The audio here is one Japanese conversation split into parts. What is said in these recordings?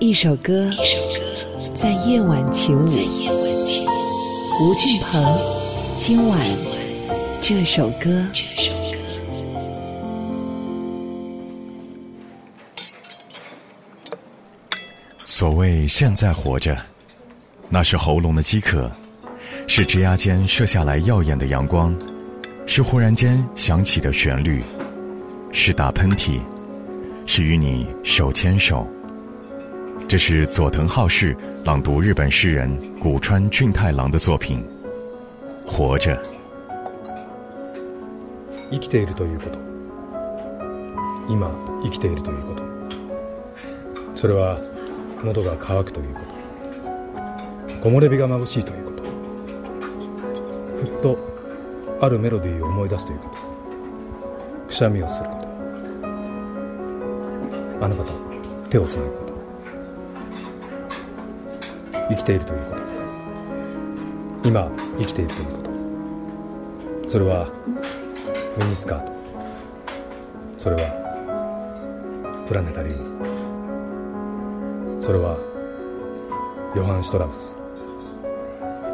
一首歌，在夜晚起舞。吴俊鹏，今晚这首歌。所谓现在活着，那是喉咙的饥渴，是枝桠间射下来耀眼的阳光，是忽然间响起的旋律，是打喷嚏，是与你手牵手。这是佐藤浩市朗读日本诗人古川俊太郎的作品《活着》。生きているということ今生きているということそれは喉が渇くということ木漏れ日が眩しいということふっとあるメロディーを思い出すということくしゃみをすることあなたと手をつなぐこと 生きているということ。今生きているということ。それはミニスカート。それはプラネタリウム。それはヨハン・シュトラウス。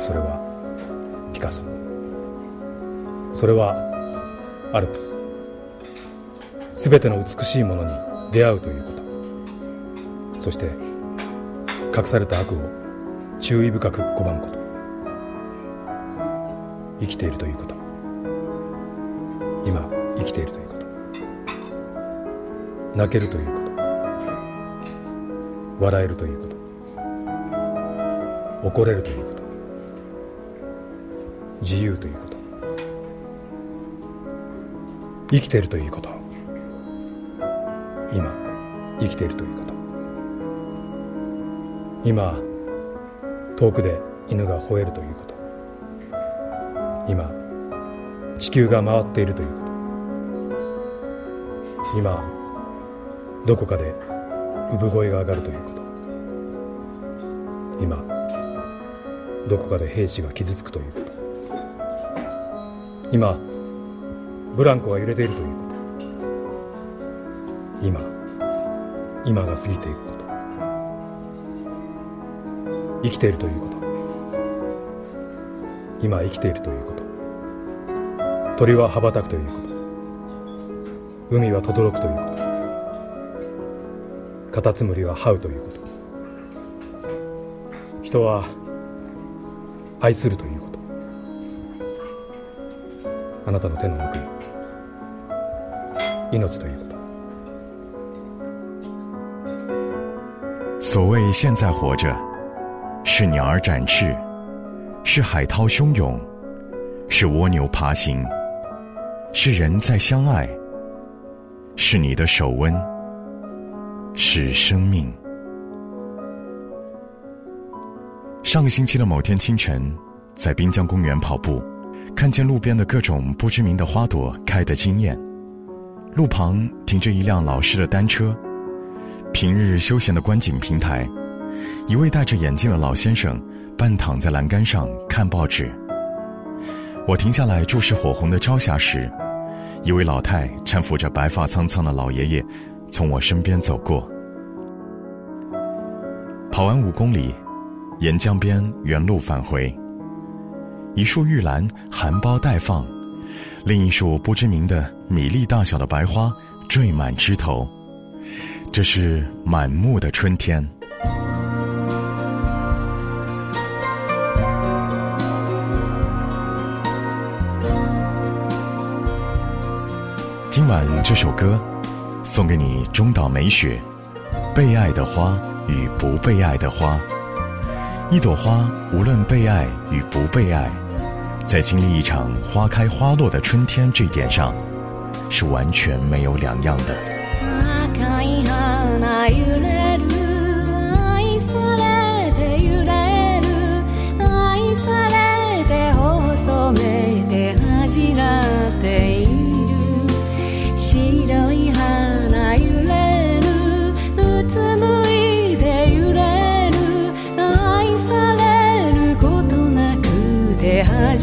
それはピカソ。それはアルプス。すべての美しいものに出会うということ。そして隠された悪を注意深く拒むこと。生きているということ。今生きているということ。泣けるということ。笑えるということ。怒れるということ。自由ということ。生きているということ。今生きているということ。今遠くで犬が吠えるということ。今地球が回っているということ。今どこかで産声が上がるということ。今どこかで兵士が傷つくということ。今ブランコが揺れているということ。今今が過ぎていくこと。生きているということ。今生きているということ。鳥は羽ばたくということ。海は轟くということ。カタツムリは這うということ。人は愛するということ。あなたの手の奥に命ということ。所谓现在活着，是鸟儿展翅，是海涛汹涌，是蜗牛爬行，是人在相爱，是你的手温，是生命。上个星期的某天清晨，在滨江公园跑步，看见路边的各种不知名的花朵开得惊艳，路旁停着一辆老式的单车。平日休闲的观景平台，一位戴着眼镜的老先生半躺在栏杆上看报纸。我停下来注视火红的朝霞时，一位老太搀扶着白发苍苍的老爷爷从我身边走过。跑完五公里，沿江边原路返回。一束玉兰含苞待放，另一束不知名的米粒大小的白花缀满枝头。这是满目的春天。晚这首歌，送给你中岛美雪，《被爱的花与不被爱的花》。一朵花，无论被爱与不被爱，在经历一场花开花落的春天这点上，是完全没有两样的。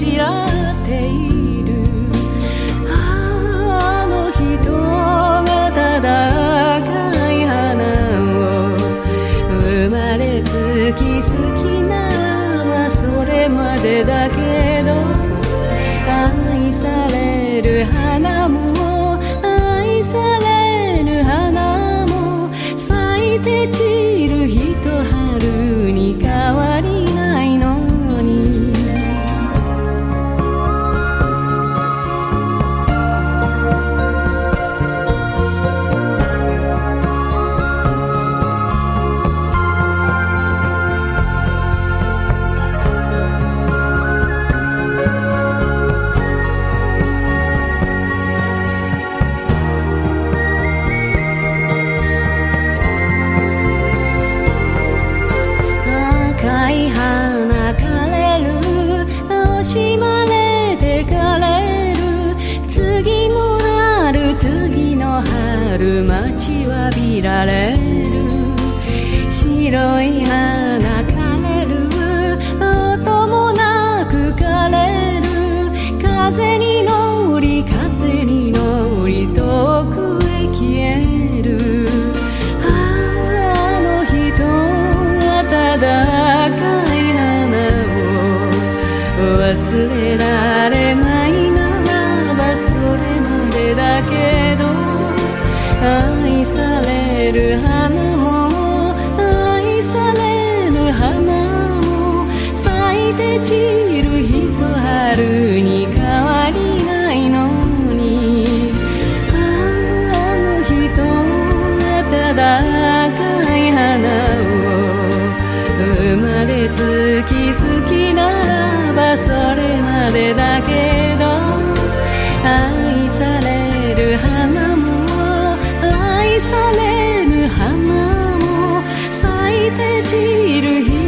girar れる白い花枯れる。音もなく枯れる。風に乗り風に乗り遠くへ消える。あの人暖かい花を忘れられ咲いて散るひと春に変わりないのにあの人暖かい花を生まれつき好きならばそれまでだけど愛される花も愛されぬ花も咲いて散るひ